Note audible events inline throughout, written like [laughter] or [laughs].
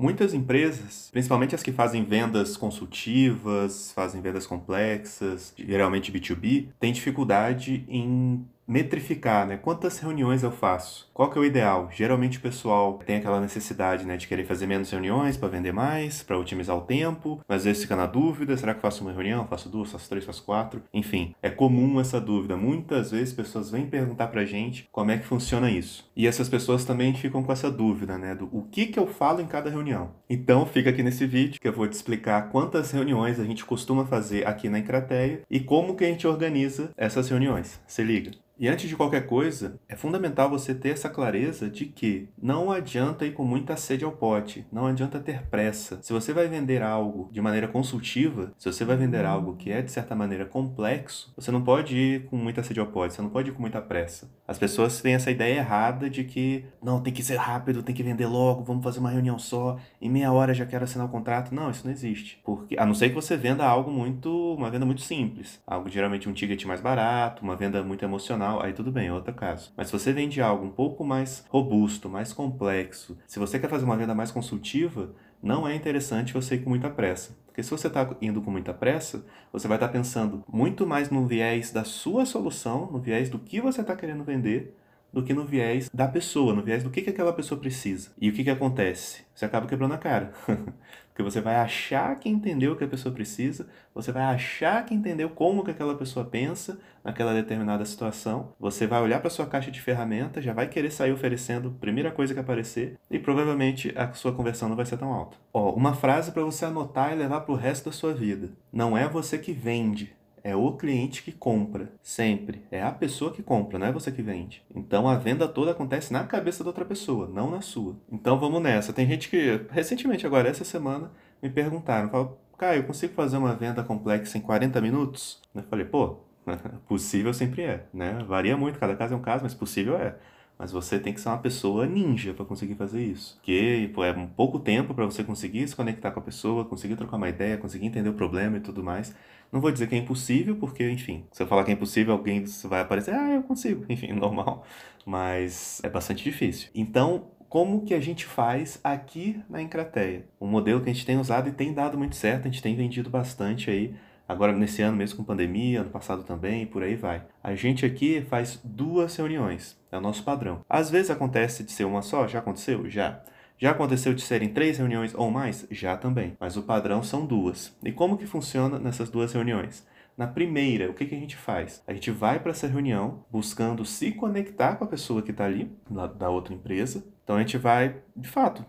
Muitas empresas, principalmente as que fazem vendas consultivas, fazem vendas complexas, geralmente B2B, têm dificuldade em metrificar, né? Quantas reuniões eu faço? Qual que é o ideal? Geralmente o pessoal tem aquela necessidade, né, de querer fazer menos reuniões para vender mais, para otimizar o tempo, mas às vezes fica na dúvida, será que faço uma reunião, faço duas, faço três, faço quatro? Enfim, é comum essa dúvida. Muitas vezes pessoas vêm perguntar pra gente como é que funciona isso. E essas pessoas também ficam com essa dúvida, né, do o que que eu falo em cada reunião. Então, fica aqui nesse vídeo que eu vou te explicar quantas reuniões a gente costuma fazer aqui na Encrateia e como que a gente organiza essas reuniões. Se liga. E antes de qualquer coisa, é fundamental você ter essa clareza de que não adianta ir com muita sede ao pote, não adianta ter pressa. Se você vai vender algo de maneira consultiva, se você vai vender algo que é de certa maneira complexo, você não pode ir com muita sede ao pote, você não pode ir com muita pressa. As pessoas têm essa ideia errada de que não, tem que ser rápido, tem que vender logo, vamos fazer uma reunião só, em meia hora já quero assinar o contrato. Não, isso não existe. Porque, a não ser que você venda algo muito, uma venda muito simples, algo geralmente um ticket mais barato, uma venda muito emocional aí tudo bem, é outro caso. Mas se você vende algo um pouco mais robusto, mais complexo, se você quer fazer uma venda mais consultiva, não é interessante você ir com muita pressa. Porque se você está indo com muita pressa, você vai estar tá pensando muito mais no viés da sua solução, no viés do que você está querendo vender, do que no viés da pessoa, no viés do que, que aquela pessoa precisa. E o que, que acontece? Você acaba quebrando a cara. [laughs] Porque você vai achar que entendeu o que a pessoa precisa, você vai achar que entendeu como que aquela pessoa pensa naquela determinada situação, você vai olhar para sua caixa de ferramentas, já vai querer sair oferecendo a primeira coisa que aparecer e provavelmente a sua conversão não vai ser tão alta. Ó, uma frase para você anotar e levar para o resto da sua vida. Não é você que vende, é o cliente que compra, sempre. É a pessoa que compra, não é você que vende. Então a venda toda acontece na cabeça da outra pessoa, não na sua. Então vamos nessa. Tem gente que, recentemente, agora essa semana, me perguntaram: falaram, Caio, eu consigo fazer uma venda complexa em 40 minutos? Eu falei, pô, [laughs] possível sempre é, né? Varia muito, cada caso é um caso, mas possível é. Mas você tem que ser uma pessoa ninja para conseguir fazer isso. Porque pô, é um pouco tempo para você conseguir se conectar com a pessoa, conseguir trocar uma ideia, conseguir entender o problema e tudo mais. Não vou dizer que é impossível, porque, enfim, se eu falar que é impossível, alguém vai aparecer, ah, eu consigo, [laughs] enfim, normal. Mas é bastante difícil. Então, como que a gente faz aqui na Encrateia? Um modelo que a gente tem usado e tem dado muito certo, a gente tem vendido bastante aí agora nesse ano mesmo com pandemia, ano passado também, por aí vai. A gente aqui faz duas reuniões, é o nosso padrão. Às vezes acontece de ser uma só, já aconteceu? Já. Já aconteceu de serem três reuniões ou mais? Já também. Mas o padrão são duas. E como que funciona nessas duas reuniões? Na primeira, o que, que a gente faz? A gente vai para essa reunião buscando se conectar com a pessoa que está ali, da outra empresa. Então a gente vai, de fato,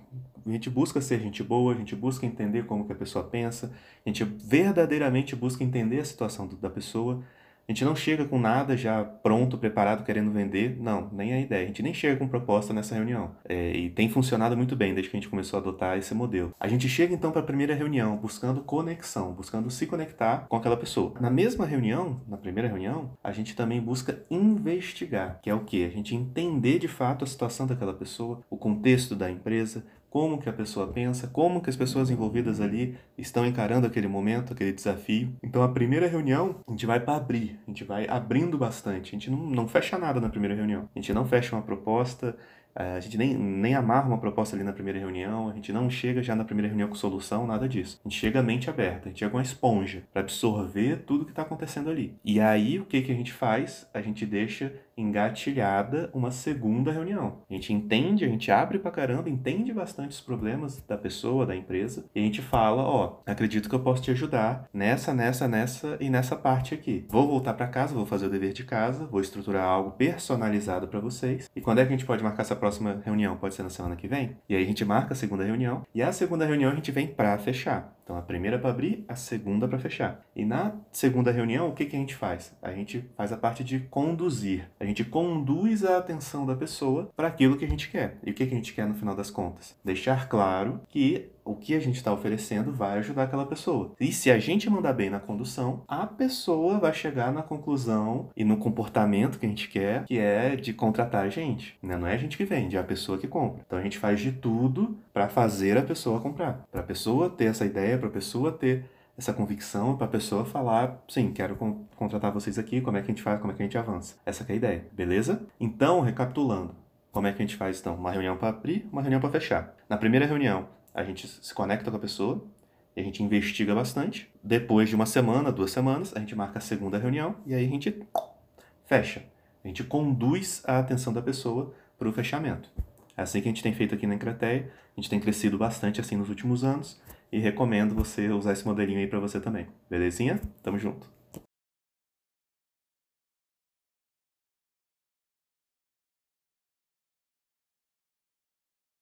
a gente busca ser gente boa, a gente busca entender como que a pessoa pensa, a gente verdadeiramente busca entender a situação da pessoa. A gente não chega com nada já pronto, preparado, querendo vender. Não, nem a ideia. A gente nem chega com proposta nessa reunião. É, e tem funcionado muito bem desde que a gente começou a adotar esse modelo. A gente chega então para a primeira reunião buscando conexão, buscando se conectar com aquela pessoa. Na mesma reunião, na primeira reunião, a gente também busca investigar, que é o que? A gente entender de fato a situação daquela pessoa, o contexto da empresa, como que a pessoa pensa, como que as pessoas envolvidas ali estão encarando aquele momento, aquele desafio. Então a primeira reunião a gente vai para abrir, a gente vai abrindo bastante, a gente não, não fecha nada na primeira reunião, a gente não fecha uma proposta, a gente nem, nem amarra uma proposta ali na primeira reunião, a gente não chega já na primeira reunião com solução, nada disso. A gente chega mente aberta, a gente chega com uma esponja para absorver tudo que está acontecendo ali. E aí o que, que a gente faz? A gente deixa engatilhada uma segunda reunião. A gente entende, a gente abre pra caramba, entende bastante os problemas da pessoa, da empresa, e a gente fala, ó, acredito que eu posso te ajudar nessa, nessa, nessa e nessa parte aqui. Vou voltar para casa, vou fazer o dever de casa, vou estruturar algo personalizado para vocês. E quando é que a gente pode marcar essa próxima reunião? Pode ser na semana que vem? E aí a gente marca a segunda reunião, e a segunda reunião a gente vem para fechar. Então a primeira para abrir, a segunda para fechar. E na segunda reunião, o que, que a gente faz? A gente faz a parte de conduzir. A gente conduz a atenção da pessoa para aquilo que a gente quer. E o que, que a gente quer no final das contas? Deixar claro que o que a gente está oferecendo vai ajudar aquela pessoa. E se a gente mandar bem na condução, a pessoa vai chegar na conclusão e no comportamento que a gente quer, que é de contratar a gente. Né? Não é a gente que vende, é a pessoa que compra. Então a gente faz de tudo para fazer a pessoa comprar, para a pessoa ter essa ideia, para a pessoa ter essa convicção para a pessoa falar, sim, quero contratar vocês aqui, como é que a gente faz, como é que a gente avança. Essa é a ideia, beleza? Então, recapitulando, como é que a gente faz então? Uma reunião para abrir, uma reunião para fechar. Na primeira reunião, a gente se conecta com a pessoa, a gente investiga bastante. Depois de uma semana, duas semanas, a gente marca a segunda reunião e aí a gente fecha. A gente conduz a atenção da pessoa para o fechamento. É assim que a gente tem feito aqui na Encrateia. A gente tem crescido bastante assim nos últimos anos e recomendo você usar esse modelinho aí para você também. Belezinha? Tamo junto.